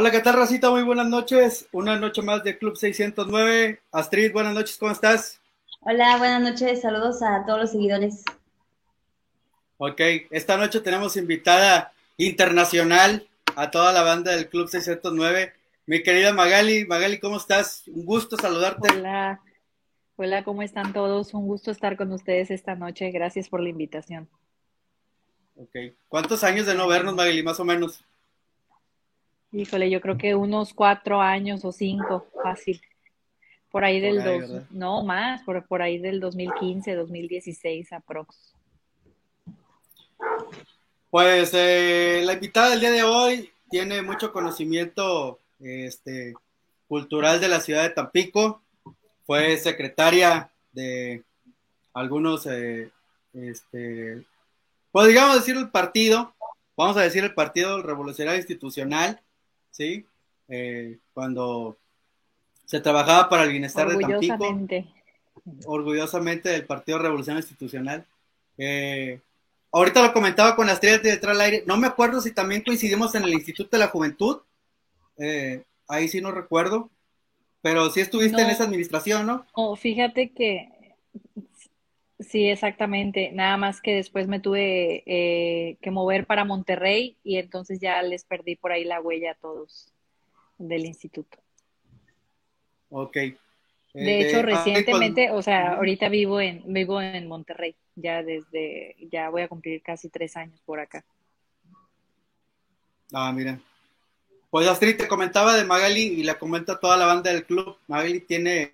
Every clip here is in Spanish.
Hola, ¿qué tal, Racita? Muy buenas noches. Una noche más de Club 609. Astrid, buenas noches, ¿cómo estás? Hola, buenas noches. Saludos a todos los seguidores. Ok, esta noche tenemos invitada internacional a toda la banda del Club 609. Mi querida Magali, Magali, ¿cómo estás? Un gusto saludarte. Hola, hola, ¿cómo están todos? Un gusto estar con ustedes esta noche. Gracias por la invitación. Ok, ¿cuántos años de no vernos, Magali, más o menos? Híjole, yo creo que unos cuatro años o cinco, fácil. Por ahí del dos, no más, por, por ahí del 2015, 2016 aprox. Pues eh, la invitada del día de hoy tiene mucho conocimiento este, cultural de la ciudad de Tampico, fue secretaria de algunos, eh, este, pues digamos decir el partido, vamos a decir el Partido Revolucionario Institucional, ¿sí? Eh, cuando se trabajaba para el bienestar de Tampico. Orgullosamente del Partido Revolucionario Institucional. Eh, ahorita lo comentaba con las estrellas de detrás del aire. No me acuerdo si también coincidimos en el Instituto de la Juventud. Eh, ahí sí no recuerdo. Pero sí estuviste en esa administración, ¿no? Oh, fíjate que sí, exactamente. Nada más que después me tuve eh, que mover para Monterrey y entonces ya les perdí por ahí la huella a todos del instituto. Ok. De hecho, recientemente, o sea, ahorita vivo en, vivo en Monterrey, ya desde, ya voy a cumplir casi tres años por acá. Ah, mira. Pues Astrid te comentaba de Magali y la comenta toda la banda del club. Magali tiene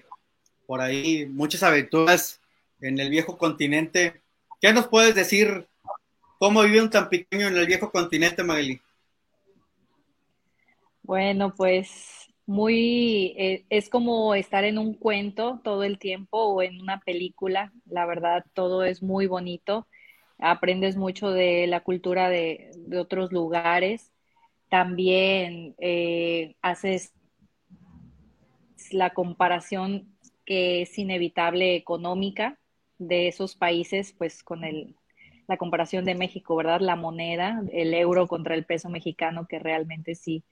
por ahí muchas aventuras en el viejo continente. ¿Qué nos puedes decir? ¿Cómo vive un tan pequeño en el viejo continente, Magali? Bueno, pues muy, eh, es como estar en un cuento todo el tiempo o en una película. La verdad, todo es muy bonito. Aprendes mucho de la cultura de, otros lugares. También eh, haces la comparación que es inevitable económica de esos países, pues con el, la comparación de México, ¿verdad? La moneda, el euro contra el peso mexicano, que realmente sí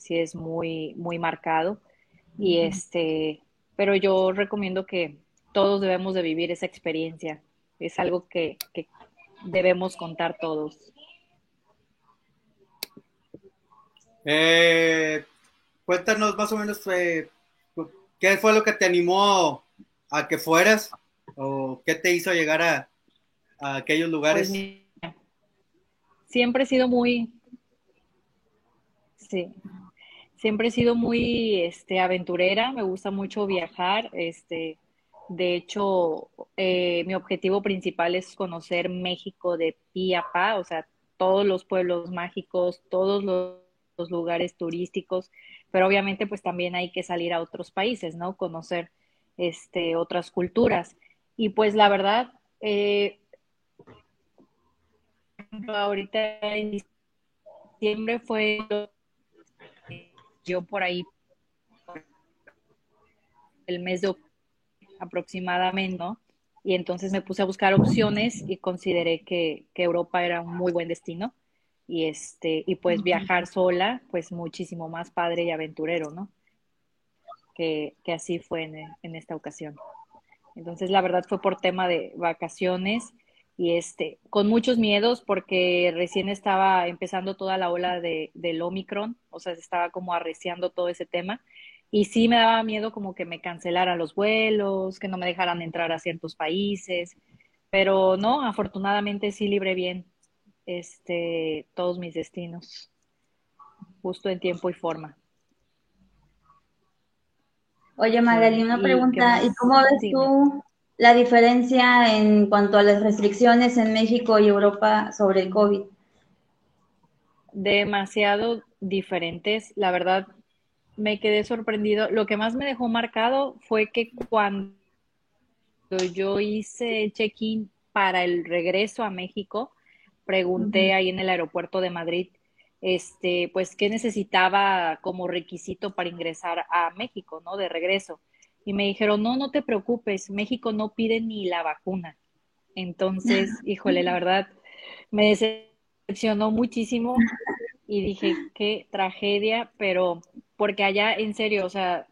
sí es muy, muy marcado. Y este, pero yo recomiendo que todos debemos de vivir esa experiencia. Es algo que, debemos contar todos. Eh, cuéntanos más o menos eh, qué fue lo que te animó a que fueras o qué te hizo llegar a, aquellos lugares. Pues siempre he sido muy, sí, siempre he sido muy este, aventurera, me gusta mucho viajar. Este, de hecho, eh, mi objetivo principal es conocer México de pi a pa, o sea, todos los pueblos mágicos, todos los, lugares turísticos, pero obviamente pues también hay que salir a otros países, ¿no? Conocer este, otras culturas. Y pues la verdad, eh, ahorita en diciembre fue yo por ahí el mes de octubre aproximadamente, ¿no? Y entonces me puse a buscar opciones y consideré que, Europa era un muy buen destino. Y este, y pues viajar sola, pues muchísimo más padre y aventurero, ¿no? Que, así fue en, en esta ocasión. Entonces, la verdad fue por tema de vacaciones y este, con muchos miedos porque recién estaba empezando toda la ola de, del Omicron, o sea, se estaba como arreciando todo ese tema. Y sí me daba miedo como que me cancelaran los vuelos, que no me dejaran entrar a ciertos países, pero no, afortunadamente sí libré bien este, todos mis destinos, justo en tiempo y forma. Oye, Magali, una pregunta, ¿y cómo ves tú la diferencia en cuanto a las restricciones en México y Europa sobre el COVID? Demasiado diferentes. La verdad, me quedé sorprendido. Lo que más me dejó marcado fue que cuando yo hice el check-in para el regreso a México, pregunté ahí en el aeropuerto de Madrid, este, pues, qué necesitaba como requisito para ingresar a México, ¿no? De regreso y me dijeron, no, no te preocupes, México no pide ni la vacuna. Entonces, híjole, la verdad, me decepcionó muchísimo y dije, qué tragedia, pero porque allá en serio, o sea,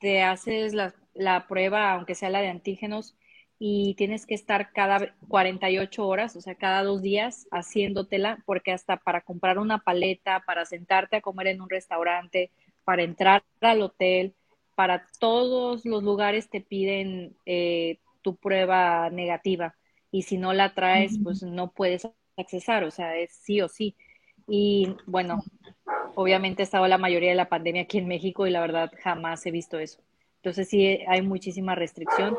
te haces la, la prueba, aunque sea la de antígenos, y tienes que estar cada 48 horas, o sea, cada dos días haciéndotela, porque hasta para comprar una paleta, para sentarte a comer en un restaurante, para entrar al hotel, para todos los lugares te piden eh, tu prueba negativa y si no la traes, pues no puedes accesar, o sea, es sí o sí. Y bueno, obviamente estaba la mayoría de la pandemia aquí en México y la verdad jamás he visto eso. Entonces sí hay muchísima restricción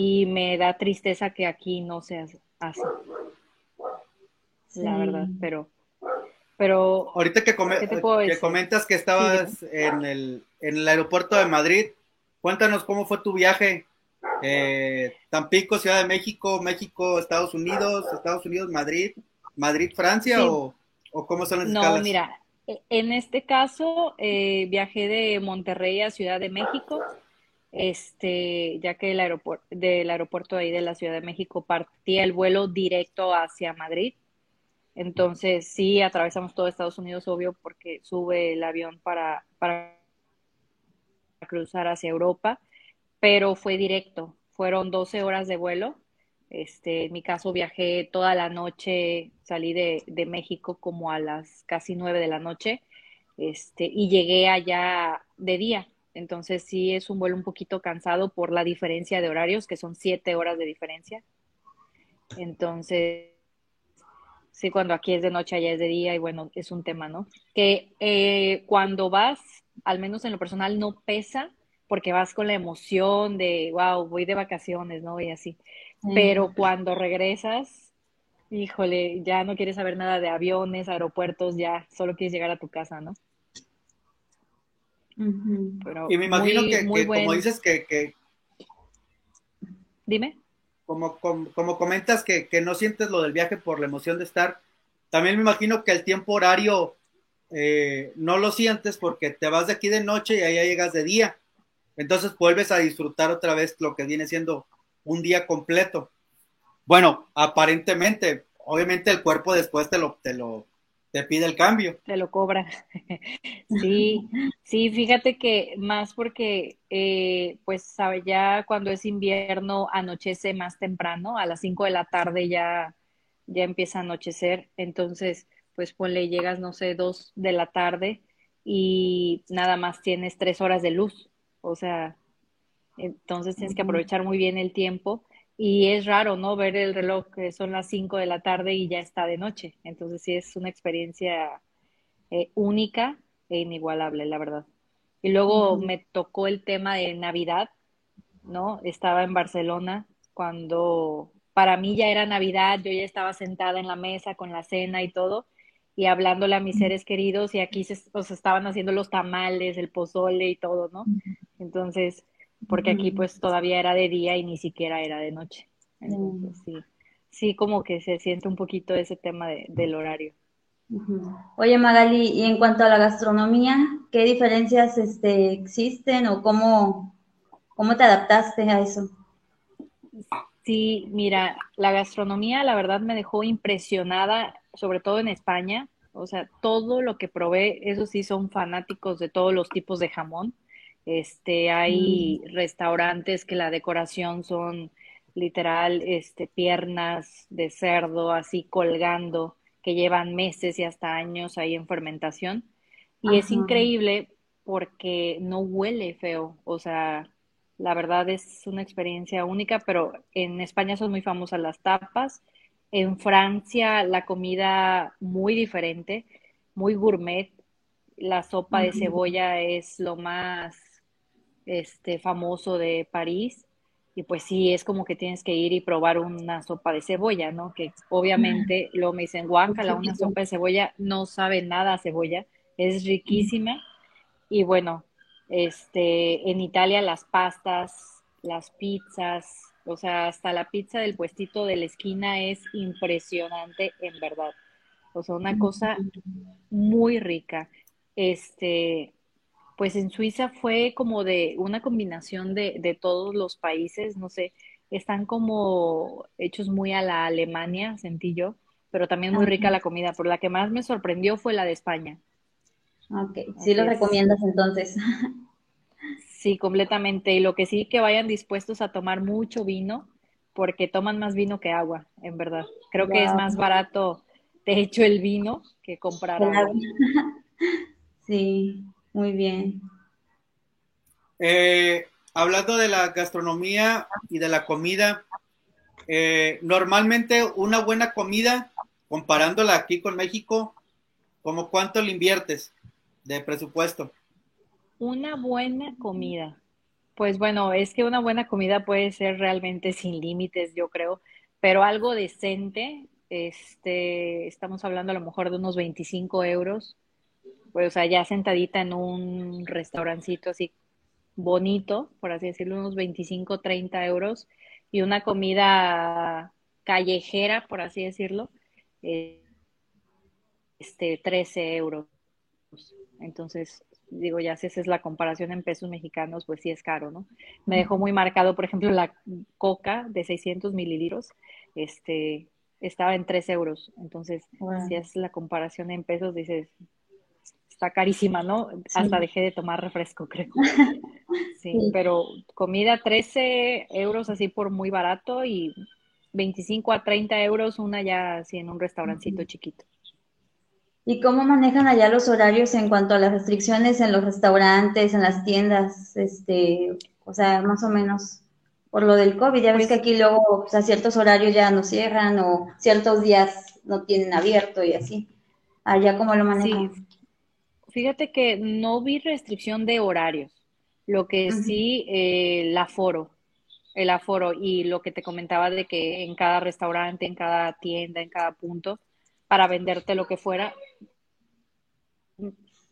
y me da tristeza que aquí no se hace así. La verdad, pero pero ahorita que, que comentas que estabas en el en el aeropuerto de Madrid, cuéntanos cómo fue tu viaje. Eh, Tampico, Ciudad de México, México, Estados Unidos, Estados Unidos, Madrid, Madrid, Francia o, cómo son las no, mira, e, en este caso eh, viajé de Monterrey a Ciudad de México este, ya que el aeropuerto, del aeropuerto ahí de la Ciudad de México partía el vuelo directo hacia Madrid. Entonces, sí, atravesamos todo Estados Unidos, obvio, porque sube el avión para, para cruzar hacia Europa, pero fue directo. Fueron 12 horas de vuelo. Este, en mi caso viajé toda la noche, salí de, de México como a las casi 9 de la noche, este, y llegué allá de día. Entonces sí es un vuelo un poquito cansado por la diferencia de horarios, que son siete horas de diferencia. Entonces, sí, cuando aquí es de noche, allá es de día, y bueno, es un tema, ¿no? Que eh, cuando vas, al menos en lo personal, no pesa, porque vas con la emoción de, wow, voy de vacaciones, ¿no? Y así. Pero cuando regresas, híjole, ya no quieres saber nada de aviones, aeropuertos, ya solo quieres llegar a tu casa, ¿no? Y me imagino que, como dices que, Dime. Como, como, comentas que, no sientes lo del viaje por la emoción de estar, también me imagino que el tiempo horario eh, no lo sientes porque te vas de aquí de noche y allá llegas de día. Entonces vuelves a disfrutar otra vez lo que viene siendo un día completo. Bueno, aparentemente, obviamente el cuerpo después te lo, te lo, te pide el cambio. Te lo cobra. sí, sí, fíjate que más porque, eh, pues, sabe, ya cuando es invierno anochece más temprano, a las 5 de la tarde ya, ya empieza a anochecer, entonces, pues, ponle, llegas, no sé, 2 de la tarde y nada más tienes 3 horas de luz, o sea, entonces tienes que aprovechar muy bien el tiempo y es raro, ¿no? Ver el reloj que son las 5 de la tarde y ya está de noche. Entonces sí es una experiencia eh, única e inigualable, la verdad. Y luego me tocó el tema de Navidad, ¿no? Estaba en Barcelona cuando para mí ya era Navidad, yo ya estaba sentada en la mesa con la cena y todo, y hablándole a mis seres queridos, y aquí se, se estaban haciendo los tamales, el pozole y todo, ¿no? Entonces, porque aquí pues todavía era de día y ni siquiera era de noche. Entonces, sí, sí, como que se siente un poquito ese tema del horario. Oye Magali, y en cuanto a la gastronomía, ¿qué diferencias este, existen o cómo, cómo te adaptaste a eso? Sí, mira, la gastronomía la verdad me dejó impresionada, sobre todo en España. O sea, todo lo que probé, eso sí, son fanáticos de todos los tipos de jamón. Este, hay mm. restaurantes que la decoración son literal, este, piernas de cerdo así colgando, que llevan meses y hasta años ahí en fermentación. Y es increíble porque no huele feo, o sea, la verdad es una experiencia única, pero en España son muy famosas las tapas. En Francia la comida muy diferente, muy gourmet. La sopa de cebolla es lo más este, famoso de París. Y pues sí, es como que tienes que ir y probar una sopa de cebolla, ¿no? Que obviamente lo me dicen, guácala, una sopa de cebolla, no sabe nada a cebolla, es riquísima. Y bueno, este, en Italia las pastas, las pizzas, o sea, hasta la pizza del puestito de la esquina es impresionante, en verdad. O sea, una cosa muy rica. Este, pues en Suiza fue como de una combinación de, todos los países, no sé, están como hechos muy a la Alemania, sentí yo, pero también muy rica la comida. Pero la que más me sorprendió fue la de España. Ok, sí lo recomiendas entonces. Sí, completamente. Y lo que sí, que vayan dispuestos a tomar mucho vino, porque toman más vino que agua, en verdad. Creo que es más barato, de hecho, el vino que comprar agua. Sí, muy bien. Eh, hablando de la gastronomía y de la comida, eh, normalmente una buena comida, comparándola aquí con México, ¿como cuánto le inviertes de presupuesto? Una buena comida. Pues bueno, es que una buena comida puede ser realmente sin límites, yo creo, pero algo decente, este, estamos hablando a lo mejor de unos 25 euros, pues o sea, ya sentadita en un restaurancito así bonito, por así decirlo, unos 25, 30 euros, y una comida callejera, por así decirlo, eh, este, 13 euros. Entonces, digo, ya si esa es la comparación en pesos mexicanos, pues sí es caro, ¿no? Me dejó muy marcado, por ejemplo, la coca de 600 mililitros, este, estaba en 3 euros. Entonces, si es la comparación en pesos, dices, está carísima, ¿no? Hasta dejé de tomar refresco, creo. Sí, pero comida 13 euros así por muy barato y 25 a 30 euros una ya así en un restaurancito chiquito. ¿Y cómo manejan allá los horarios en cuanto a las restricciones en los restaurantes, en las tiendas? Este, o sea, más o menos por lo del COVID. Ya ves pues que aquí luego o sea, ciertos horarios ya no cierran o ciertos días no tienen abierto y así. Allá cómo lo manejan. Fíjate que no vi restricción de horarios, lo que sí eh, el aforo, el aforo y lo que te comentaba de que en cada restaurante, en cada tienda, en cada punto, para venderte lo que fuera,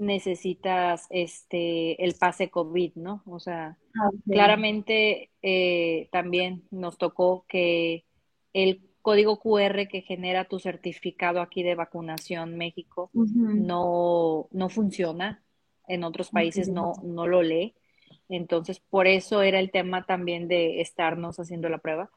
necesitas este el pase COVID, ¿no? O sea, ah, claramente eh, también nos tocó que el código QR que genera tu certificado aquí de vacunación México no, no funciona, en otros países no, no lo lee. Entonces, por eso era el tema también de estarnos haciendo la prueba.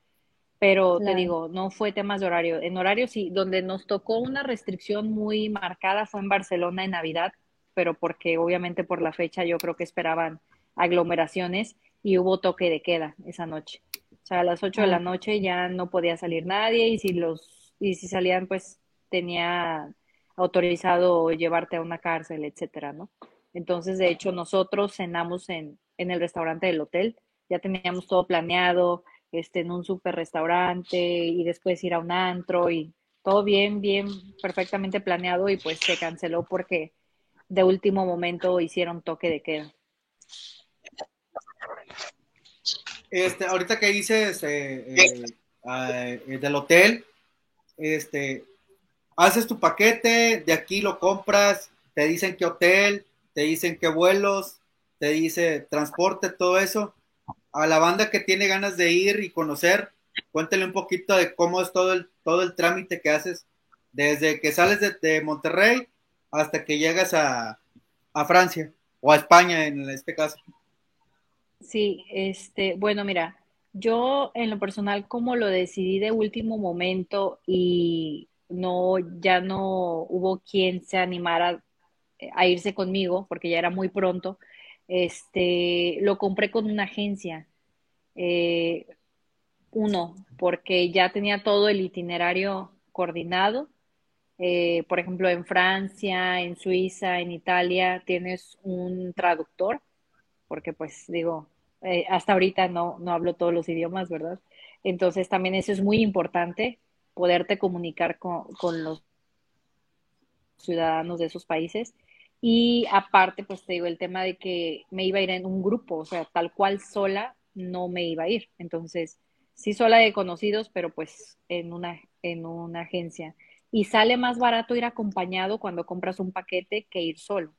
Pero te digo, no fue temas de horario. En horario sí, donde nos tocó una restricción muy marcada fue en Barcelona en Navidad, pero porque obviamente por la fecha yo creo que esperaban aglomeraciones y hubo toque de queda esa noche. O sea, a las 8 de la noche ya no podía salir nadie y si los y si salían pues tenía autorizado llevarte a una cárcel, etcétera, ¿no? Entonces, de hecho, nosotros cenamos en, en el restaurante del hotel, ya teníamos todo planeado, este, en un super restaurante y después ir a un antro y todo bien, bien, perfectamente planeado y pues se canceló porque de último momento hicieron toque de queda. Este, ahorita que dices eh, eh, eh, del hotel, este, haces tu paquete, de aquí lo compras, te dicen qué hotel, te dicen qué vuelos, te dice transporte, todo eso. A la banda que tiene ganas de ir y conocer, cuéntale un poquito de cómo es todo el, todo el trámite que haces desde que sales de, Monterrey hasta que llegas a, a Francia o a España en este caso. Sí, este, bueno, mira, yo en lo personal como lo decidí de último momento y no, ya no hubo quien se animara a irse conmigo porque ya era muy pronto, este, lo compré con una agencia. Eh, uno, porque ya tenía todo el itinerario coordinado. Eh, por ejemplo, en Francia, en Suiza, en Italia, tienes un traductor porque pues digo, eh, hasta ahorita no, no hablo todos los idiomas, ¿verdad? Entonces también eso es muy importante, poderte comunicar con, con los ciudadanos de esos países. Y aparte, pues te digo, el tema de que me iba a ir en un grupo, o sea, tal cual sola no me iba a ir. Entonces, sí sola de conocidos, pero pues en una, en una agencia. Y sale más barato ir acompañado cuando compras un paquete que ir solo.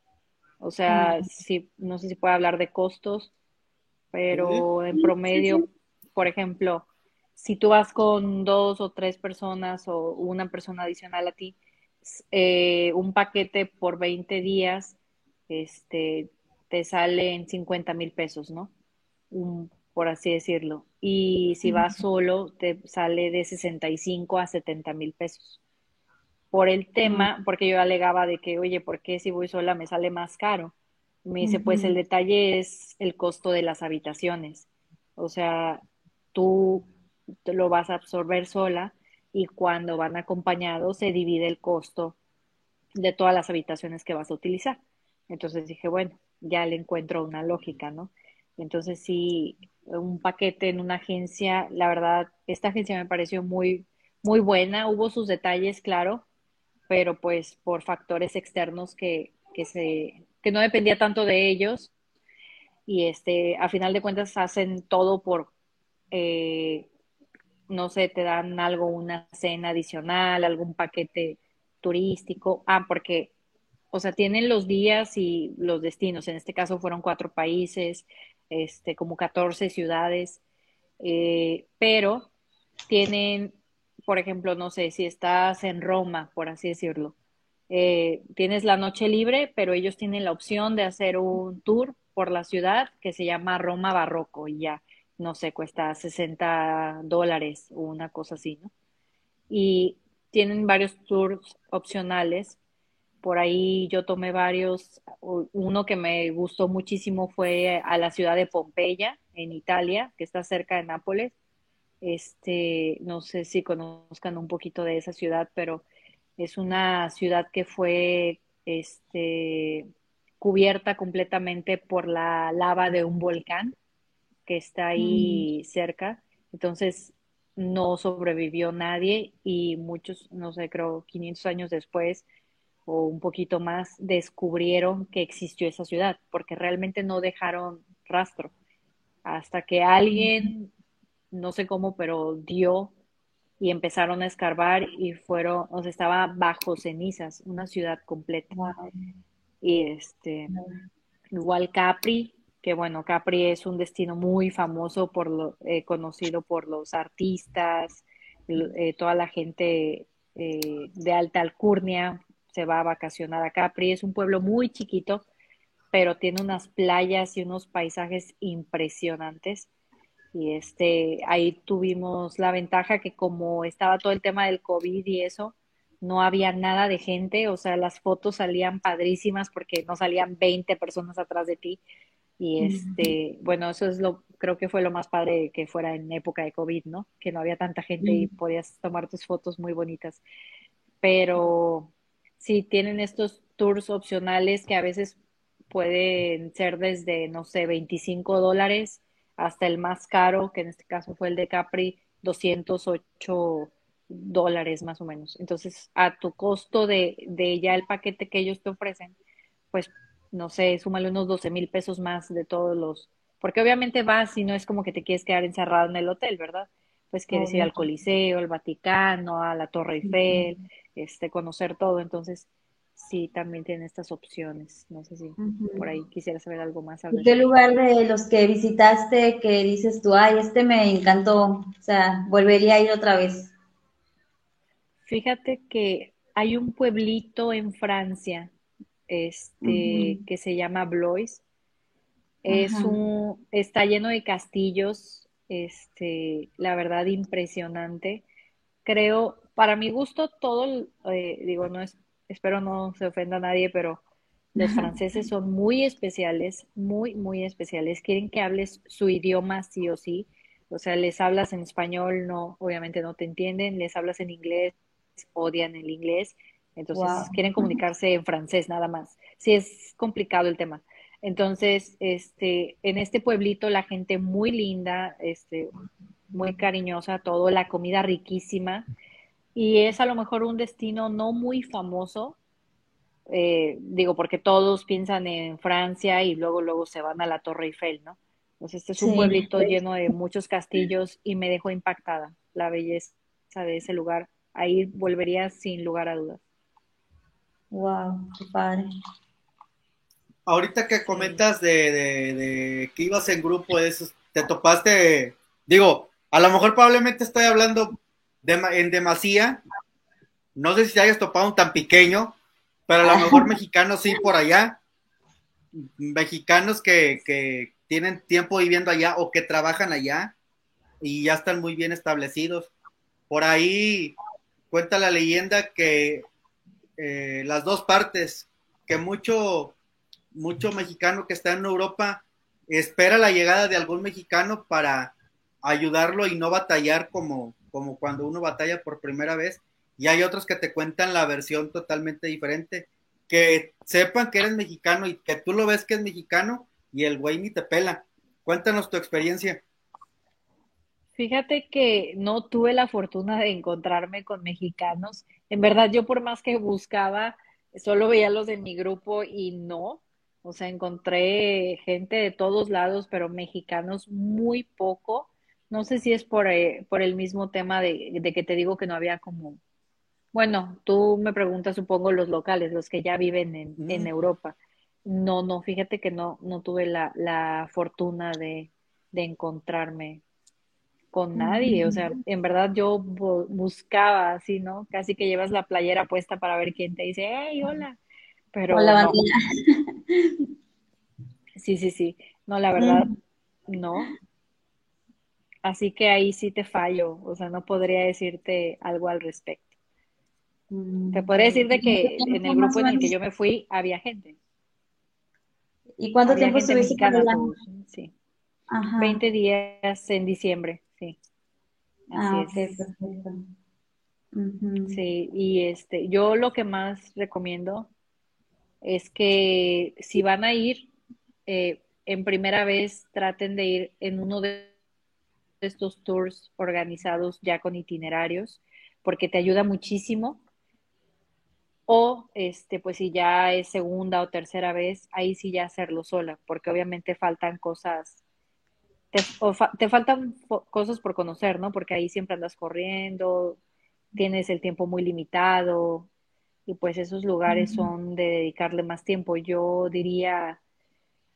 O sea, si, no sé si puedo hablar de costos, pero en promedio, por ejemplo, si tú vas con dos o tres personas o una persona adicional a ti, eh, un paquete por 20 días, este, te sale en 50 mil pesos, ¿no? por así decirlo. Y si vas solo, te sale de 65 a 70 mil pesos. por el tema, porque yo alegaba de que, oye, ¿por qué si voy sola me sale más caro? Me dice, pues el detalle es el costo de las habitaciones. O sea, tú lo vas a absorber sola y cuando van acompañados se divide el costo de todas las habitaciones que vas a utilizar. Entonces dije, bueno, ya le encuentro una lógica, ¿no? Entonces sí, un paquete en una agencia, la verdad, esta agencia me pareció muy, muy buena, hubo sus detalles, claro, pero pues por factores externos que, que, se, que no dependía tanto de ellos. Y este, a final de cuentas hacen todo por, eh, no sé, te dan algo, una cena adicional, algún paquete turístico, ah, porque o sea, tienen los días y los destinos. En este caso fueron cuatro países, este, como 14 ciudades, eh, pero tienen, por ejemplo, no sé, si estás en Roma, por así decirlo, eh, tienes la noche libre, pero ellos tienen la opción de hacer un tour por la ciudad que se llama Roma Barroco y ya, no sé, cuesta 60 dólares o una cosa así, ¿no? Y tienen varios tours opcionales por ahí yo tomé varios. Uno que me gustó muchísimo fue a la ciudad de Pompeya, en Italia, que está cerca de Nápoles. Este, no sé si conozcan un poquito de esa ciudad, pero es una ciudad que fue este, cubierta completamente por la lava de un volcán que está ahí mm. cerca. Entonces no sobrevivió nadie y muchos, no sé, creo 500 años después o un poquito más descubrieron que existió esa ciudad, porque realmente no dejaron rastro. Hasta que alguien, no sé cómo, pero dio y empezaron a escarbar y fueron, o sea, estaba bajo cenizas, una ciudad completa. Y este, igual Capri, que bueno, Capri es un destino muy famoso por lo, eh, conocido por los artistas, eh, toda la gente eh, de alta alcurnia, se va a vacacionar a Capri. Es un pueblo muy chiquito, pero tiene unas playas y unos paisajes impresionantes. Y este, ahí tuvimos la ventaja que como estaba todo el tema del COVID y eso, no había nada de gente, o sea, las fotos salían padrísimas porque no salían 20 personas atrás de ti. Y este, bueno, eso es lo, creo que fue lo más padre que fuera en época de COVID, ¿no? Que no había tanta gente y podías tomar tus fotos muy bonitas. Pero sí tienen estos tours opcionales que a veces pueden ser desde, no sé, 25 dólares hasta el más caro, que en este caso fue el de Capri, 208 dólares más o menos. Entonces, a tu costo de, de ya el paquete que ellos te ofrecen, pues, no sé, súmale unos 12 mil pesos más de todos los, porque obviamente vas y no es como que te quieres quedar encerrado en el hotel, ¿verdad? Pues quieres ir al Coliseo, al Vaticano, a la Torre Eiffel, este, conocer todo. Entonces, sí, también tiene estas opciones. No sé si por ahí quisiera saber algo más. ¿Qué lugar de los que visitaste que dices tú, ay, este me encantó? O sea, volvería a ir otra vez. Fíjate que hay un pueblito en Francia este, que se llama Blois. Es un, está lleno de castillos, este, la verdad impresionante. Creo, para mi gusto, todo, eh, digo, no es, espero no se ofenda a nadie, pero los franceses son muy especiales, muy, muy especiales. Quieren que hables su idioma sí o sí. O sea, les hablas en español, no, obviamente no te entienden, les hablas en inglés, odian el inglés, entonces quieren comunicarse en francés nada más. Sí es complicado el tema. Entonces, este, en este pueblito la gente muy linda, este, muy cariñosa, todo, la comida riquísima y es a lo mejor un destino no muy famoso, eh, digo, porque todos piensan en Francia y luego, luego se van a la Torre Eiffel, ¿no? Entonces, este es un pueblito lleno de muchos castillos y me dejó impactada la belleza de ese lugar. Ahí volvería sin lugar a dudas. Wow, qué padre. Ahorita que comentas de, de que ibas en grupo, te topaste, digo, a lo mejor probablemente estoy hablando en demasía. No sé si hayas topado un tan pequeño, pero a lo mejor mexicanos sí por allá. Mexicanos que, tienen tiempo viviendo allá o que trabajan allá y ya están muy bien establecidos. Por ahí cuenta la leyenda que eh, las dos partes, que mucho, mucho mexicano que está en Europa espera la llegada de algún mexicano para ayudarlo y no batallar como, como cuando uno batalla por primera vez. Y hay otros que te cuentan la versión totalmente diferente, que sepan que eres mexicano y que tú lo ves que es mexicano y el güey ni te pela. Cuéntanos tu experiencia. Fíjate que no tuve la fortuna de encontrarme con mexicanos. En verdad, yo por más que buscaba, solo veía los de mi grupo y no. O sea, encontré gente de todos lados, pero mexicanos muy poco. No sé si es por, eh, por el mismo tema de, de, que te digo que no había como, bueno, tú me preguntas, supongo, los locales, los que ya viven en, en Europa. No, no, fíjate que no, no tuve la, la fortuna de, de encontrarme con nadie, o sea, en verdad yo buscaba así, ¿no? Casi que llevas la playera puesta para ver quién te dice, hey, hola, pero hola, no. Sí, sí, sí, no, la verdad, no. Así que ahí sí te fallo, o sea, no podría decirte algo al respecto. Te podría decir de que en el grupo en el que yo me fui había gente. ¿Y cuánto Había tiempo estuviste sí. Ajá. 20 días en diciembre, sí. Ah, Así es. perfecto. Sí, y este, yo lo que más recomiendo es que si van a ir eh, en primera vez, traten de ir en uno de estos tours organizados ya con itinerarios, porque te ayuda muchísimo. O, este, pues si ya es segunda o tercera vez, ahí sí ya hacerlo sola, porque obviamente faltan cosas, te, o fa- te faltan cosas por conocer, ¿no? Porque ahí siempre andas corriendo, tienes el tiempo muy limitado y pues esos lugares son de dedicarle más tiempo. Yo diría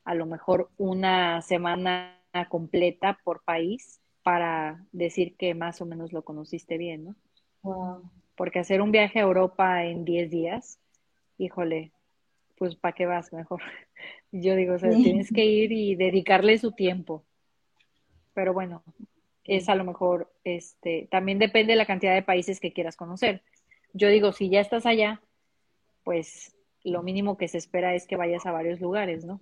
a lo mejor una semana completa por país para decir que más o menos lo conociste bien, ¿no? Wow. Porque hacer un viaje a Europa en 10 días, híjole, pues ¿para qué vas mejor? Yo digo, o sea, tienes que ir y dedicarle su tiempo. Pero bueno, es a lo mejor, este, también depende de la cantidad de países que quieras conocer. Yo digo, si ya estás allá, pues lo mínimo que se espera es que vayas a varios lugares, ¿no?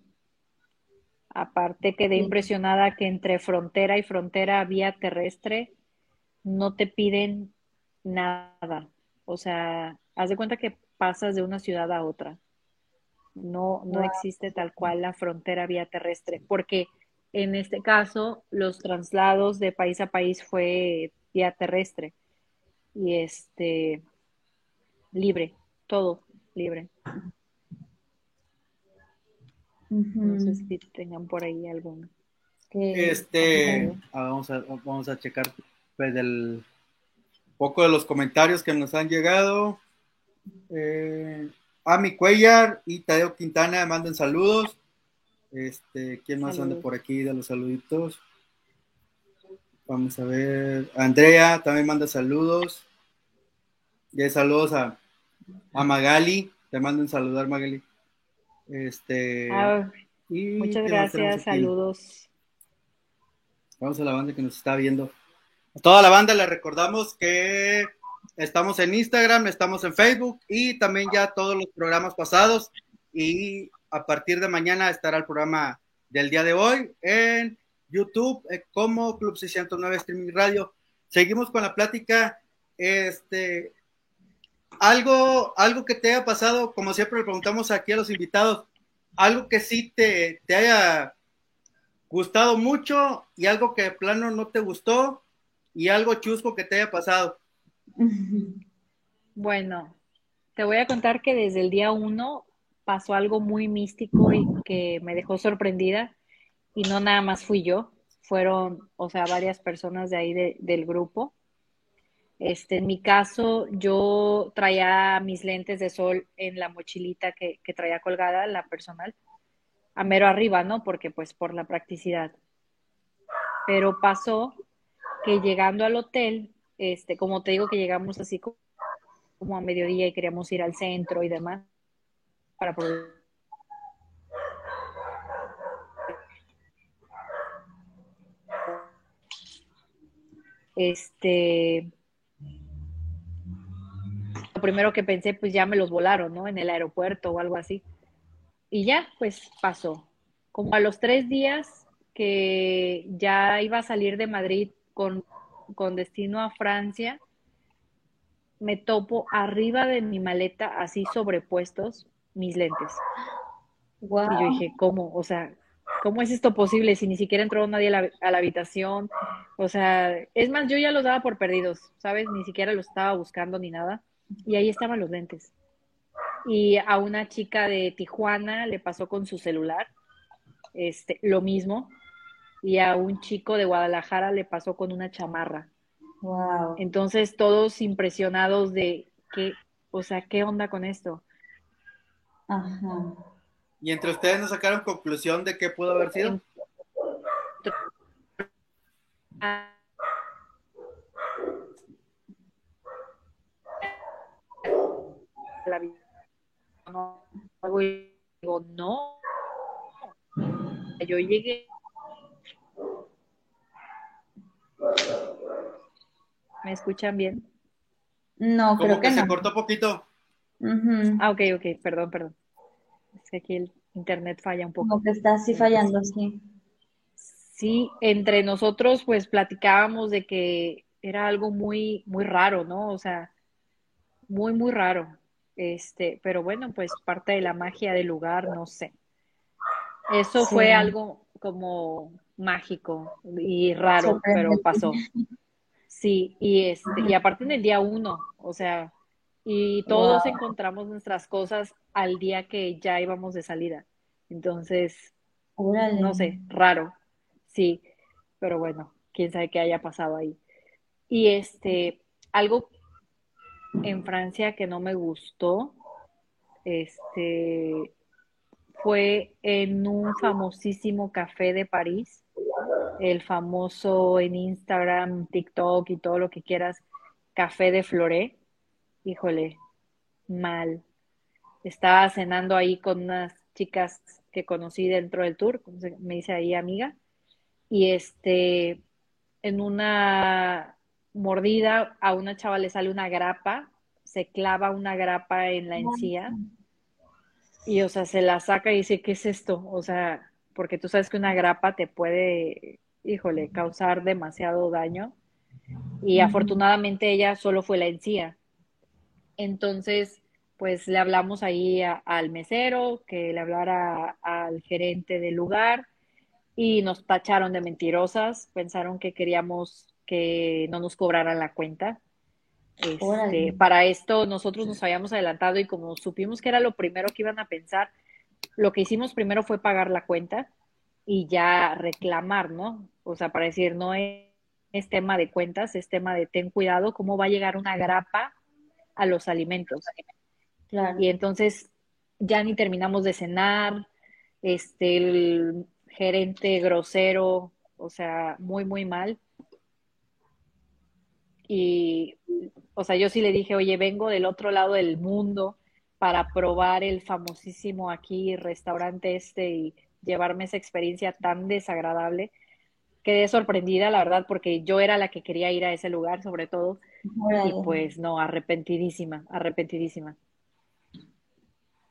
Aparte quedé Sí. impresionada que entre frontera y frontera vía terrestre no te piden nada. O sea, haz de cuenta que pasas de una ciudad a otra. No, no Wow. existe tal cual la frontera vía terrestre, porque en este caso los traslados de país a país fue vía terrestre y este libre, todo libre. No sé si tengan por ahí algún Que- Este, ah, vamos, a, vamos a checar pues, del poco de los comentarios que nos han llegado. Eh, Ami Cuellar y Tadeo Quintana mandan saludos. Este, ¿quién más anda por aquí de los saluditos? Vamos a ver. Andrea también manda saludos. Y hay saludos a, a Magali. Te mandan saludar, Magali. Este, Ah, y muchas ¿qué más tenemos gracias, saludos. Vamos a la banda que nos está viendo. A toda la banda le recordamos que estamos en Instagram, estamos en Facebook y también ya todos los programas pasados. Y a partir de mañana estará el programa del día de hoy en YouTube eh, como Club 609 Streaming Radio. Seguimos con la plática. Este, algo, algo que te haya pasado, como siempre le preguntamos aquí a los invitados, algo que sí te, te haya gustado mucho y algo que de plano no te gustó y algo chusco que te haya pasado. Bueno, te voy a contar que desde el día uno pasó algo muy místico y que me dejó sorprendida y no nada más fui yo, fueron, o sea, varias personas de ahí de- del grupo. Este, en mi caso, yo traía mis lentes de sol en la mochilita que, que traía colgada, la personal, a mero arriba, ¿no? Porque pues por la practicidad. Pero pasó que llegando al hotel, este, como te digo que llegamos así co- como a mediodía y queríamos ir al centro y demás para poder este primero que pensé, pues ya me los volaron, ¿no? En el aeropuerto o algo así. Y ya, pues pasó. Como a los tres días que ya iba a salir de Madrid con, con destino a Francia, me topo arriba de mi maleta, así sobrepuestos, mis lentes. Y yo dije, ¿cómo? O sea, ¿cómo es esto posible si ni siquiera entró nadie a la, a la, habitación? O sea, es más, yo ya los daba por perdidos, ¿sabes? Ni siquiera los estaba buscando ni nada. Y ahí estaban los lentes. Y a una chica de Tijuana le pasó con su celular, este, lo mismo. Y a un chico de Guadalajara le pasó con una chamarra. Wow. Entonces, todos impresionados de qué, o sea, ¿qué onda con esto? Ajá. ¿Y entre ustedes no sacaron conclusión de qué pudo haber sido? La no, digo, no. Yo llegué. ¿Me escuchan bien? No, Como creo que que se cortó poquito. Ah, ok, ok, perdón, perdón. Es que aquí el internet falla un poco. Como que está así fallando, sí. Sí, entre nosotros pues platicábamos de que era algo muy, muy raro, ¿no? O sea, muy, muy raro. Este, pero bueno, pues parte de la magia del lugar, no sé. Eso Sí. fue algo como mágico y raro, pero pasó. Sí, y este, y aparte en el día uno, o sea, y todos Wow. encontramos nuestras cosas al día que ya íbamos de salida. Entonces, Órale. no sé, raro, sí, pero bueno, quién sabe qué haya pasado ahí. Y este, algo en Francia que no me gustó, este, fue en un famosísimo café de París, el famoso en Instagram, TikTok y todo lo que quieras, Café de Floré. Híjole, mal. Estaba cenando ahí con unas chicas que conocí dentro del tour, como se- me dice ahí amiga, y este, en una mordida a una chava le sale una grapa, se clava una grapa en la encía y, o sea, se la saca y dice, ¿qué es esto? O sea, porque tú sabes que una grapa te puede, híjole, causar demasiado daño. Y afortunadamente ella solo fue la encía. Entonces, pues le hablamos ahí a- al mesero, que le hablara al gerente del lugar y nos tacharon de mentirosas, pensaron que queríamos que no nos cobraran la cuenta. Este, para esto nosotros nos habíamos adelantado y como supimos que era lo primero que iban a pensar, lo que hicimos primero fue pagar la cuenta y ya reclamar, ¿no? O sea, para decir, no es, es tema de cuentas, es tema de ten cuidado, cómo va a llegar una grapa a los alimentos. Claro. Y entonces ya ni terminamos de cenar, este, el gerente grosero, o sea, muy, muy mal. Y, o sea, yo sí le dije, oye, vengo del otro lado del mundo para probar el famosísimo aquí restaurante este y llevarme esa experiencia tan desagradable. Quedé sorprendida, la verdad, porque yo era la que quería ir a ese lugar, sobre todo, y pues no, arrepentidísima, arrepentidísima.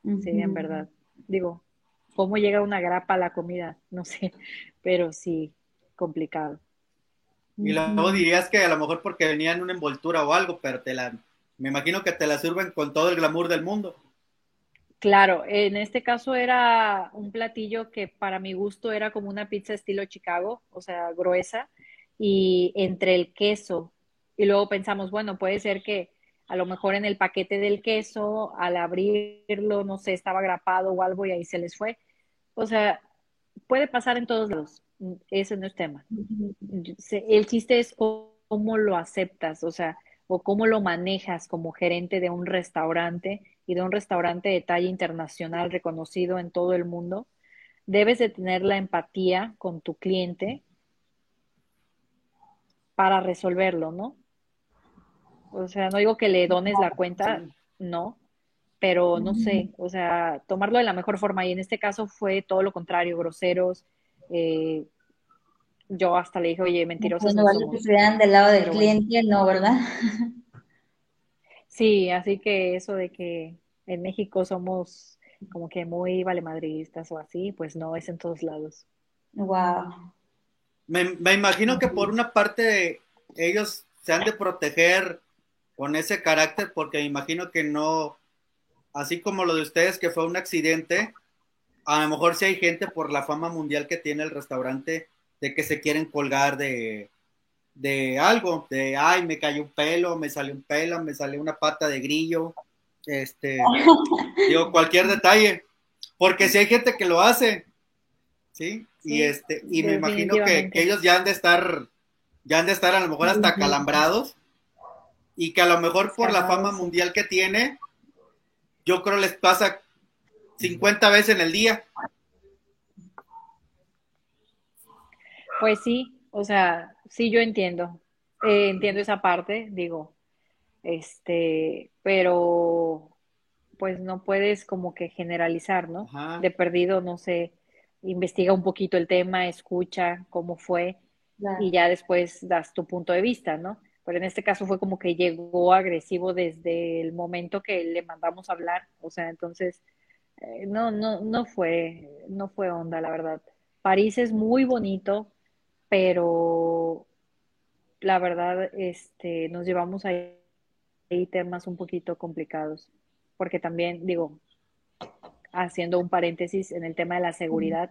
Sí, en verdad. Digo, ¿cómo llega una grapa a la comida? No sé, pero sí, complicado. Y luego dirías que a lo mejor porque venía en una envoltura o algo, pero te la, me imagino que te la sirven con todo el glamour del mundo. Claro, en este caso era un platillo que para mi gusto era como una pizza estilo Chicago, o sea, gruesa, y entre el queso. Y luego pensamos, bueno, puede ser que a lo mejor en el paquete del queso, al abrirlo, no sé, estaba grapado o algo y ahí se les fue. O sea, puede pasar en todos lados. Ese no es tema. El chiste es cómo lo aceptas, o sea, o cómo lo manejas como gerente de un restaurante y de un restaurante de talla internacional reconocido en todo el mundo. Debes de tener la empatía con tu cliente para resolverlo, ¿no? O sea, no digo que le dones la cuenta, no, pero no sé, o sea, tomarlo de la mejor forma. Y en este caso fue todo lo contrario, groseros. Eh, yo hasta le dije, oye, mentirosas En no que somos. estuvieran del lado del Pero bueno. cliente, no, ¿verdad? Sí, así que eso de que en México somos como que muy valemadristas o así, pues no es en todos lados. Wow. Me, me imagino que por una parte ellos se han de proteger con ese carácter, porque me imagino que no, así como lo de ustedes, que fue un accidente, a lo mejor si hay gente por la fama mundial que tiene el restaurante, de que se quieren colgar de, de algo, de, ay, me cayó un pelo, me salió un pelo, me salió una pata de grillo, este, digo, cualquier detalle, porque si hay gente que lo hace, ¿sí? y este, y me imagino que, que, ellos ya han de estar, ya han de estar a lo mejor hasta calambrados, y que a lo mejor por la fama mundial que tiene, yo creo les pasa 50 veces en el día. Pues sí, o sea, sí yo entiendo, eh, entiendo esa parte, digo, este, pero pues no puedes como que generalizar, ¿no? De perdido, no sé, investiga un poquito el tema, escucha cómo fue y ya después das tu punto de vista, ¿no? pero en este caso fue como que llegó agresivo desde el momento que le mandamos a hablar, o sea, entonces no, no, no fue, no fue onda, la verdad. París es muy bonito, pero la verdad, este, nos llevamos ahí, ahí temas un poquito complicados, porque también, digo, haciendo un paréntesis en el tema de la seguridad,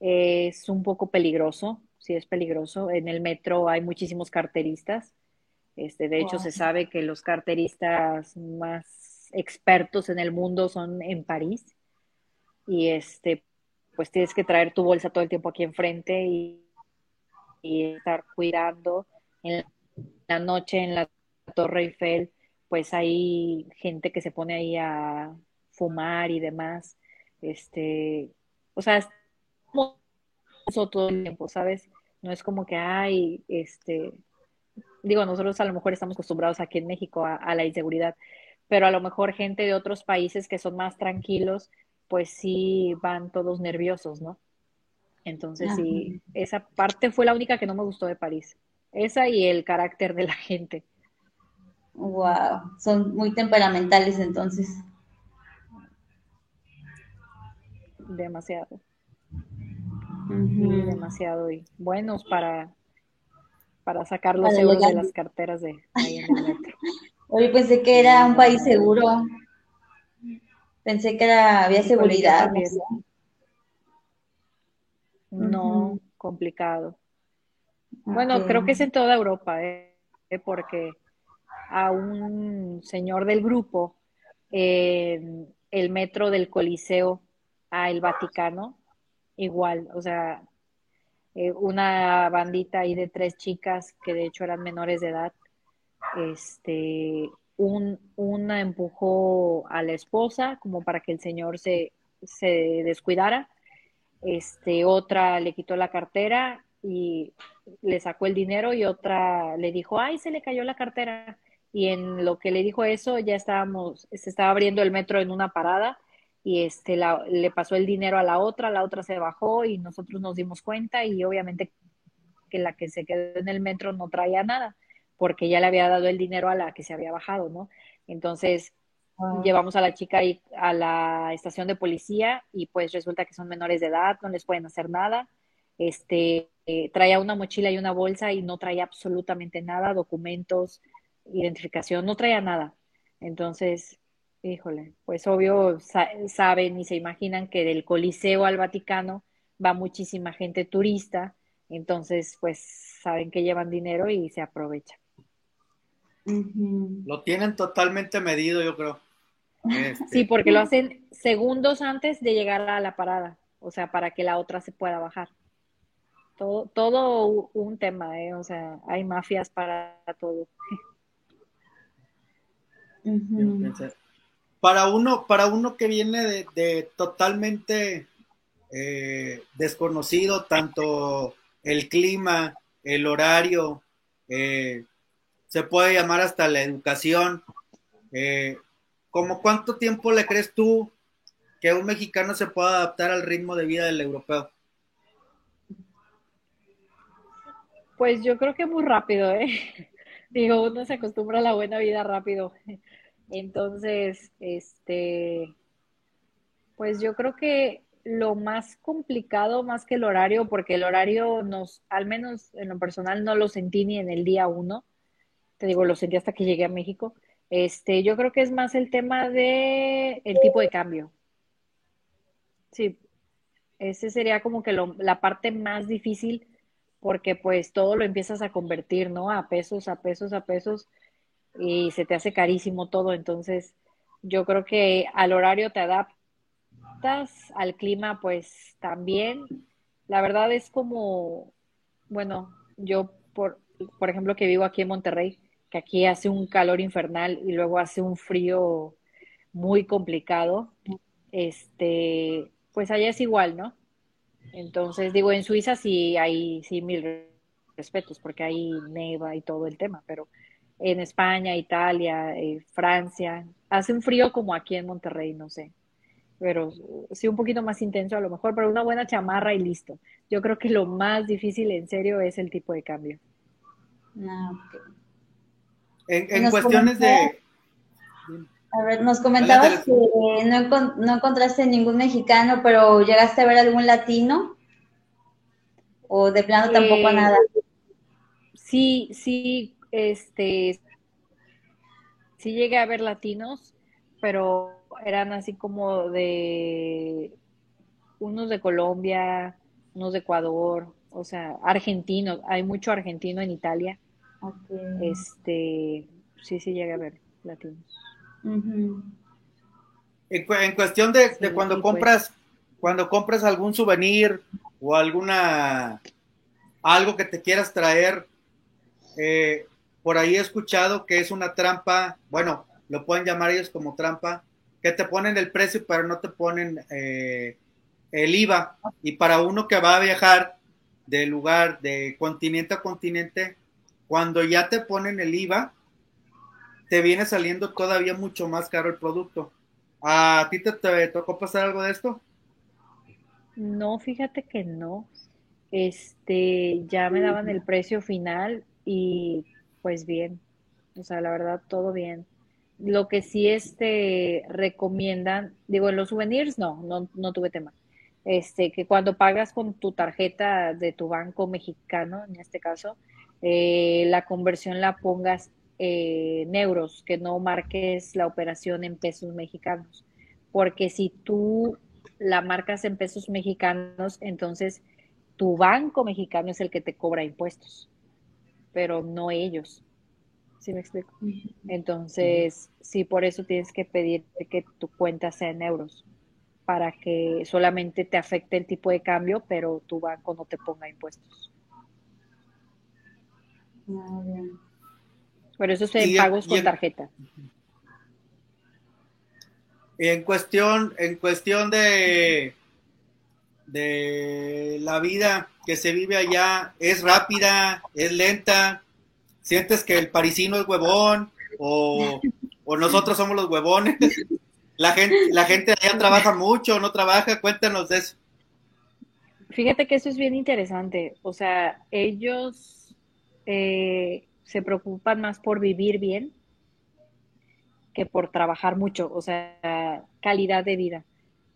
es un poco peligroso, sí es peligroso. En el metro hay muchísimos carteristas este, de hecho, se sabe que los carteristas más expertos en el mundo son en París. Y este, pues tienes que traer tu bolsa todo el tiempo aquí enfrente y, estar cuidando. En la noche en la Torre Eiffel, pues hay gente que se pone ahí a fumar y demás. Este, o sea, es todo el tiempo, ¿sabes? No es como que hay, este, digo, nosotros a lo mejor estamos acostumbrados aquí en México a, la inseguridad, pero a lo mejor gente de otros países que son más tranquilos, pues sí van todos nerviosos, ¿no? Entonces sí, esa parte fue la única que no me gustó de París. Esa y el carácter de la gente. Wow, son muy temperamentales entonces. Demasiado. Demasiado y buenos para para sacar los euros de las carteras de ahí en el metro. Oye, pensé que era un país seguro. Pensé que era, había seguridad. No, complicado. Bueno, creo que es en toda Europa, ¿eh? porque a un señor del grupo, el metro del Coliseo a el Vaticano, igual, o sea, eh, una bandita ahí de tres chicas que de hecho eran menores de edad. Este, un, empujó a la esposa como para que el señor se, se descuidara. Este, otra le quitó la cartera y le sacó el dinero y otra le dijo, ay, se le cayó la cartera. Y en lo que le dijo eso, ya estábamos, se estaba abriendo el metro en una parada y este le pasó el dinero a la otra, la otra se bajó y nosotros nos dimos cuenta y obviamente que la que se quedó en el metro no traía nada porque ya le había dado el dinero a la que se había bajado, ¿no? Entonces ah. llevamos a la chica ahí a la estación de policía y pues resulta que son menores de edad, no les pueden hacer nada. Este eh, traía una mochila y una bolsa y no traía absolutamente nada, documentos, identificación, no traía nada. Entonces, Híjole, pues obvio saben y se imaginan que del Coliseo al Vaticano va muchísima gente turista, entonces pues saben que llevan dinero y se aprovechan. Lo tienen totalmente medido, yo creo. Este. Sí, porque lo hacen segundos antes de llegar a la parada, o sea, para que la otra se pueda bajar. Todo, todo un tema, ¿eh? O sea, hay mafias para todo para uno, para uno que viene de, totalmente eh, desconocido, tanto el clima, el horario, eh, se puede llamar hasta la educación. Eh, ¿Cómo cuánto tiempo le crees tú que un mexicano se pueda adaptar al ritmo de vida del europeo? Pues yo creo que muy rápido, ¿eh? Digo, uno se acostumbra a la buena vida rápido. Entonces, este, pues yo creo que lo más complicado, más que el horario, porque el horario nos, al menos en lo personal, no lo sentí ni en el día uno. Te digo, lo sentí hasta que llegué a México. Este, yo creo que es más el tema de el tipo de cambio. Sí, ese sería como que la parte más difícil porque pues todo lo empiezas a convertir, ¿no? A pesos, a pesos, a pesos y se te hace carísimo todo. Entonces, yo creo que al horario te adaptas, al clima pues también. La verdad es como, bueno, yo por, por ejemplo que vivo aquí en Monterrey, que aquí hace un calor infernal y luego hace un frío muy complicado, este, pues allá es igual, ¿no? Entonces, digo, en Suiza sí hay sí mil respetos, porque hay neva y todo el tema, pero en España, Italia, eh, Francia, hace un frío como aquí en Monterrey, no sé, pero sí un poquito más intenso a lo mejor, pero una buena chamarra y listo. Yo creo que lo más difícil en serio es el tipo de cambio. Ah, en, cuestiones de... A ver, nos comentabas que no, no encontraste ningún mexicano, pero llegaste a ver algún latino o de plano tampoco eh, nada. Sí, sí, este, sí llegué a ver latinos, pero eran así como de unos de Colombia, unos de Ecuador, o sea, argentinos, hay mucho argentino en Italia. Este, sí, sí llegué a ver latinos en, cuestión de, cuando pues. compras, cuando compras algún souvenir o alguna algo que te quieras traer, eh, por ahí he escuchado que es una trampa, bueno, lo pueden llamar ellos como trampa, que te ponen el precio pero no te ponen eh, el IVA. Y para uno que va a viajar de lugar, de continente a continente, cuando ya te ponen el IVA, te viene saliendo todavía mucho más caro el producto. ¿A ti te, tocó pasar algo de esto? No, fíjate que no. Este, ya me daban el precio final y pues bien. O sea, la verdad, todo bien. Lo que sí este recomiendan, digo, en los souvenirs no, no, no tuve tema. Este, que cuando pagas con tu tarjeta de tu banco mexicano, en este caso, eh, la conversión la pongas eh, en euros, que no marques la operación en pesos mexicanos, porque si tú la marcas en pesos mexicanos, entonces tu banco mexicano es el que te cobra impuestos, pero no ellos. ¿Sí me explico? Entonces, sí, por eso tienes que pedir que tu cuenta sea en euros, para que solamente te afecte el tipo de cambio, pero tu banco no te ponga impuestos. Ah, pero eso se pagos con tarjeta. En cuestión, en cuestión de, de la vida que se vive allá, ¿es rápida? ¿Es lenta? ¿Sientes que el parisino es huevón? ¿O, nosotros somos los huevones? La gente, la gente allá trabaja mucho o no trabaja, cuéntanos de eso. Fíjate que eso es bien interesante. O sea, ellos eh, se preocupan más por vivir bien que por trabajar mucho, o sea, calidad de vida.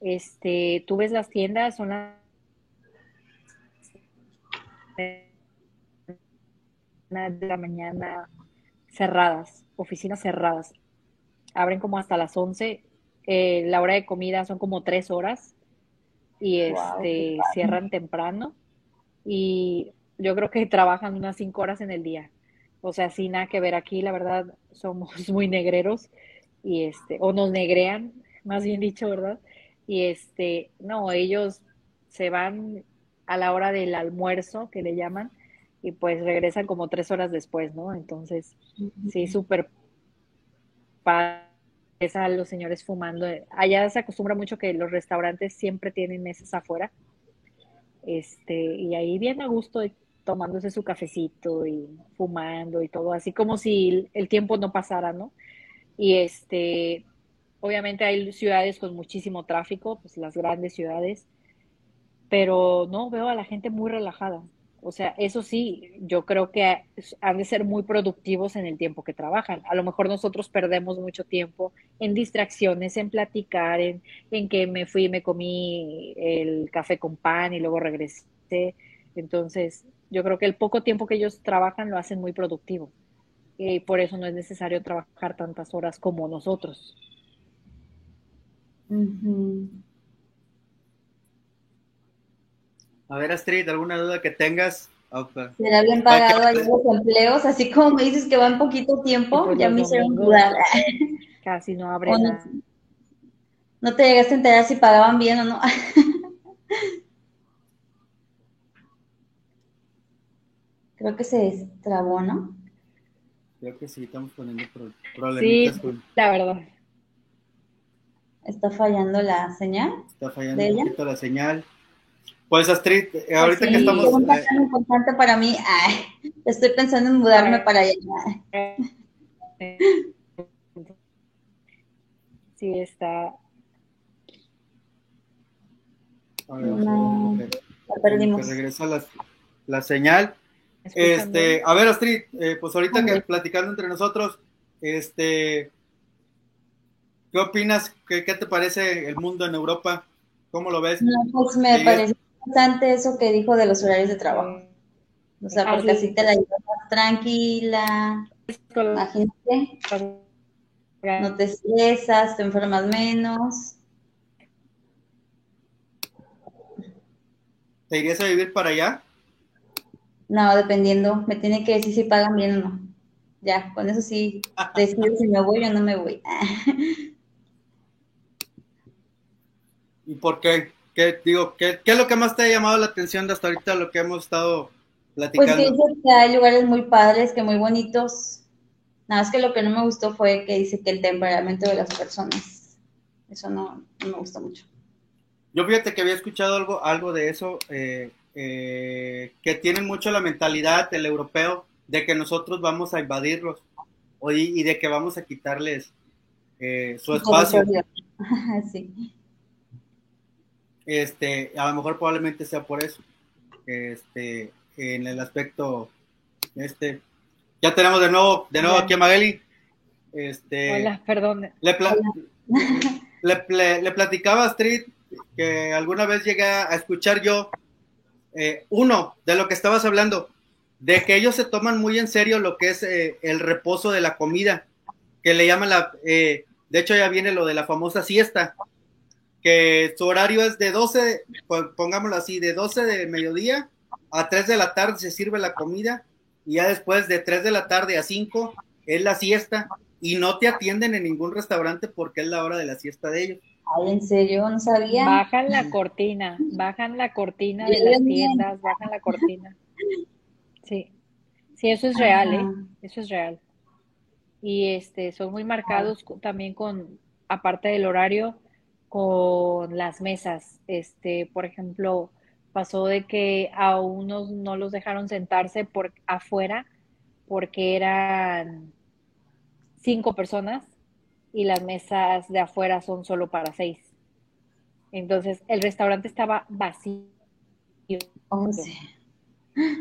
Este, tú ves las tiendas, son las de la mañana cerradas, oficinas cerradas. Abren como hasta las 11. Eh, la hora de comida son como tres horas y este, cierran temprano. Y yo creo que trabajan unas cinco horas en el día. O sea, sin nada que ver aquí, la verdad, somos muy negreros y este, o nos negrean, más bien dicho, ¿verdad? Y este, no, ellos se van a la hora del almuerzo, que le llaman, y pues regresan como tres horas después, ¿no? Entonces, sí, súper a los señores fumando. Allá se acostumbra mucho que los restaurantes siempre tienen mesas afuera. Este, y ahí bien a gusto tomándose su cafecito y fumando y todo, así como si el tiempo no pasara, ¿no? Y este, obviamente hay ciudades con muchísimo tráfico, pues las grandes ciudades, pero no, veo a la gente muy relajada. O sea, eso sí, yo creo que han de ser muy productivos en el tiempo que trabajan. A lo mejor nosotros perdemos mucho tiempo en distracciones, en platicar, en, en que me fui y me comí el café con pan y luego regresé. Entonces, yo creo que el poco tiempo que ellos trabajan lo hacen muy productivo. Y por eso no es necesario trabajar tantas horas como nosotros. A ver, Astrid, ¿alguna duda que tengas? ¿Será bien pagado ahí los empleos? Así como me dices que van poquito tiempo, pues ya me hicieron dudar. Casi no abre nada. No te llegaste a enterar si pagaban bien o no. Creo que se destrabó, ¿no? Creo que sí, estamos poniendo problemas. Sí, la verdad. ¿Está fallando la señal? Está fallando un poquito la señal. Pues Astrid, eh, ahorita que estamos... Es eh, importante para mí. estoy pensando en mudarme para allá. Sí, está... A ver, no, la perdimos. regresa la, la señal. Este, a ver, Astrid, eh, pues ahorita que platicando entre nosotros, este, ¿qué opinas? ¿Qué, ¿Qué, te parece el mundo en Europa? ¿Cómo lo ves? No, pues me parece interesante eso que dijo de los horarios de trabajo. O sea, porque así te la llevas más tranquila. Imagínate. No te estresas, te enfermas menos. ¿Te irías a vivir para allá? No, dependiendo. Me tiene que decir si pagan bien o no. Ya, con eso sí decido si me voy o no me voy. ¿Y por qué? ¿Qué, digo, ¿qué, es lo que más te ha llamado la atención de hasta ahorita lo que hemos estado platicando? Pues que que hay lugares muy padres, que muy bonitos. Nada más que lo que no me gustó fue que dice que el temperamento de las personas. Eso no, me gusta mucho. Yo fíjate que había escuchado algo, algo de eso, eh, eh, que tienen mucho la mentalidad del europeo de que nosotros vamos a invadirlos y, de que vamos a quitarles eh, su espacio. sí este, a lo mejor probablemente sea por eso. Este, en el aspecto, este, ya tenemos de nuevo, de nuevo aquí a Magali. Este, Hola, perdón. Le, le, platicaba a Street que alguna vez llegué a escuchar yo, eh, uno, de lo que estabas hablando, de que ellos se toman muy en serio lo que es eh, el reposo de la comida, que le llaman la, eh, de hecho ya viene lo de la famosa siesta, que su horario es de 12, pongámoslo así, de 12 de mediodía a 3 de la tarde se sirve la comida y ya después de 3 de la tarde a 5 es la siesta y no te atienden en ningún restaurante porque es la hora de la siesta de ellos. Ay, ¿en serio? No sabía. Bajan la cortina, bajan la cortina de las tiendas, bajan la cortina. Sí, sí, eso es real, ¿eh? Eso es real. Y este, son muy marcados también con, aparte del horario, con las mesas. Este, por ejemplo, pasó de que a unos no los dejaron sentarse por afuera porque eran cinco personas y las mesas de afuera son solo para seis. Entonces, el restaurante estaba vacío.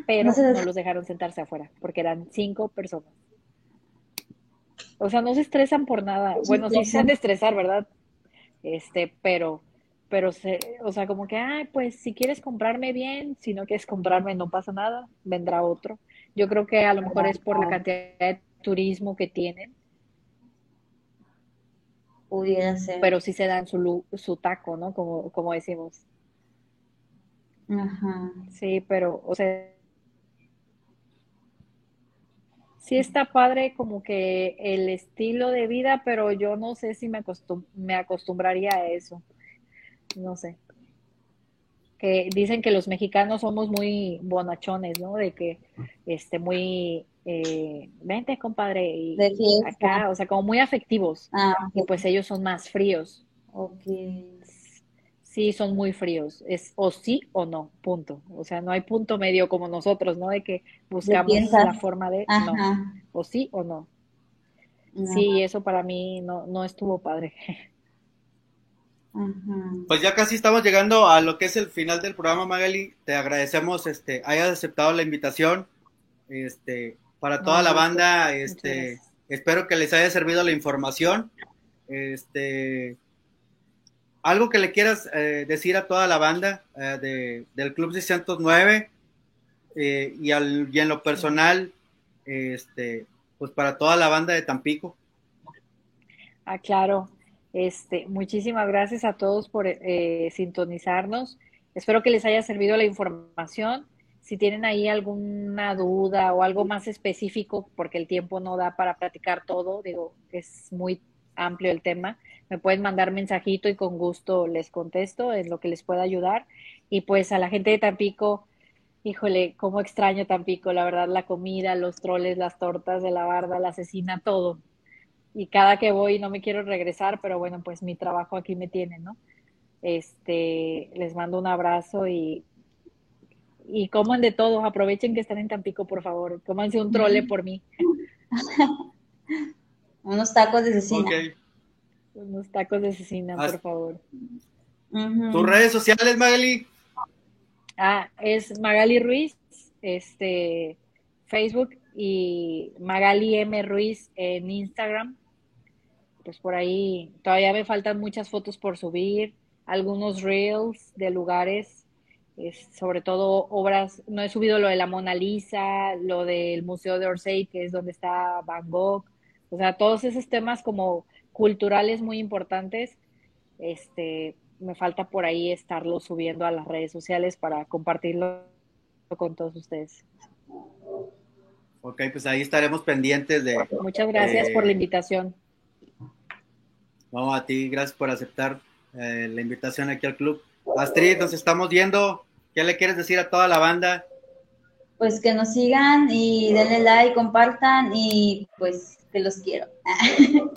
Pero no, los dejaron sentarse afuera porque eran cinco personas. O sea, no se estresan por nada. Bueno, sí se han de estresar, ¿verdad? este, pero, pero, se, o sea, como que, ay, pues si quieres comprarme bien, si no quieres comprarme no pasa nada, vendrá otro. Yo creo que a lo mejor es por la cantidad de turismo que tienen. Pudiera ser. Pero sí se dan su, su taco, ¿no? Como, como decimos. Ajá. Sí, pero, o sea, sí está padre como que el estilo de vida, pero yo no sé si me, me acostumbraría a eso. No sé. Que dicen que los mexicanos somos muy bonachones, ¿no? De que, este, muy, eh, vente, compadre, y acá, o sea, como muy afectivos. Ah, y pues ellos son más fríos. Ok sí son muy fríos, es o sí o no, punto. O sea, no hay punto medio como nosotros, ¿no? De que buscamos la forma de no, o sí o no. Sí, eso para mí no, no estuvo padre. Pues ya casi estamos llegando a lo que es el final del programa, Magali. Te agradecemos este hayas aceptado la invitación. Este, para toda la banda, este, espero que les haya servido la información. Este, algo que le quieras eh, decir a toda la banda eh, del Club 609 eh, y, al, y en lo personal, este, pues para toda la banda de Tampico. Ah, claro. Este, muchísimas gracias a todos por eh, sintonizarnos. Espero que les haya servido la información. Si tienen ahí alguna duda o algo más específico, porque el tiempo no da para platicar todo, digo, es muy amplio el tema, me pueden mandar mensajito y con gusto les contesto en lo que les pueda ayudar. Y pues a la gente de Tampico, híjole, cómo extraño Tampico, la verdad, la comida, los troles, las tortas de la barda, la asesina, todo y cada que voy no me quiero regresar, pero bueno, pues mi trabajo aquí me tiene, ¿no? Este, les mando un abrazo y, y coman de todo, aprovechen que están en Tampico, por favor, cómanse un trole por mí. Unos tacos de cecina. Unos tacos de cecina, por favor. ¿Tus redes sociales, Magali? Ah, es Magali Ruiz, este, Facebook y Magali M. Ruiz en Instagram pues por ahí todavía me faltan muchas fotos por subir, algunos reels de lugares, sobre todo obras, no he subido lo de la Mona Lisa, lo del Museo de Orsay, que es donde está Van Gogh, o sea, todos esos temas como culturales muy importantes, este, me falta por ahí estarlo subiendo a las redes sociales para compartirlo con todos ustedes. Ok, pues ahí estaremos pendientes de... Muchas gracias por la invitación. Vamos a ti, gracias por aceptar eh, la invitación aquí al club. Astrid, nos estamos viendo. ¿Qué le quieres decir a toda la banda? Pues que nos sigan y denle like, compartan y pues que los quiero.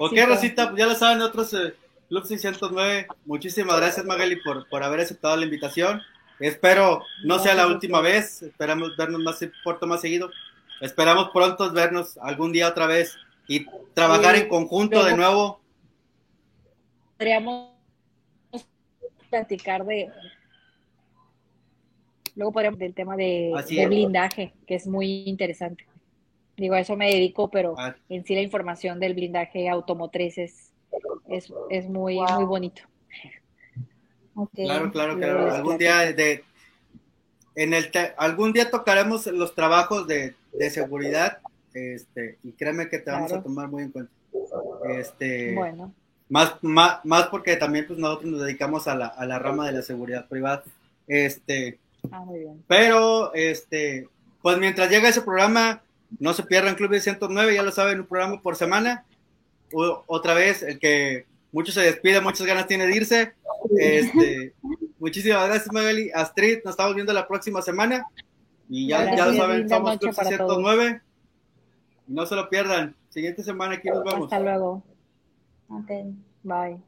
ok, Rosita, ya lo saben, otros eh, Club 609. Muchísimas gracias, Magali, por, por haber aceptado la invitación. Espero no sea la última vez. Esperamos vernos más, corto más seguido. Esperamos pronto vernos algún día otra vez y trabajar en conjunto de nuevo. Podríamos platicar de luego podríamos del tema de, blindaje, que es muy interesante. Digo, a eso me dedico, pero ah. en sí la información del blindaje automotriz es, es, muy, muy bonito. Claro, claro, claro. Algún día de en el algún día tocaremos los trabajos de, de seguridad este, y créeme que te vamos a tomar muy en cuenta. Este, bueno. Más, más, más porque también pues nosotros nos dedicamos a la, a la rama de la seguridad privada. Este, ah, muy bien. Pero, este, pues mientras llega ese programa, no se pierdan Club de 109, ya lo saben, un programa por semana. otra vez, el que mucho se despide, muchas ganas tiene de irse. Este, muchísimas gracias, Magali. Astrid, nos estamos viendo la próxima semana. Y ya, ya lo saben, somos Club 109. No se lo pierdan. Siguiente semana aquí nos vemos. Hasta luego. Ok, bye.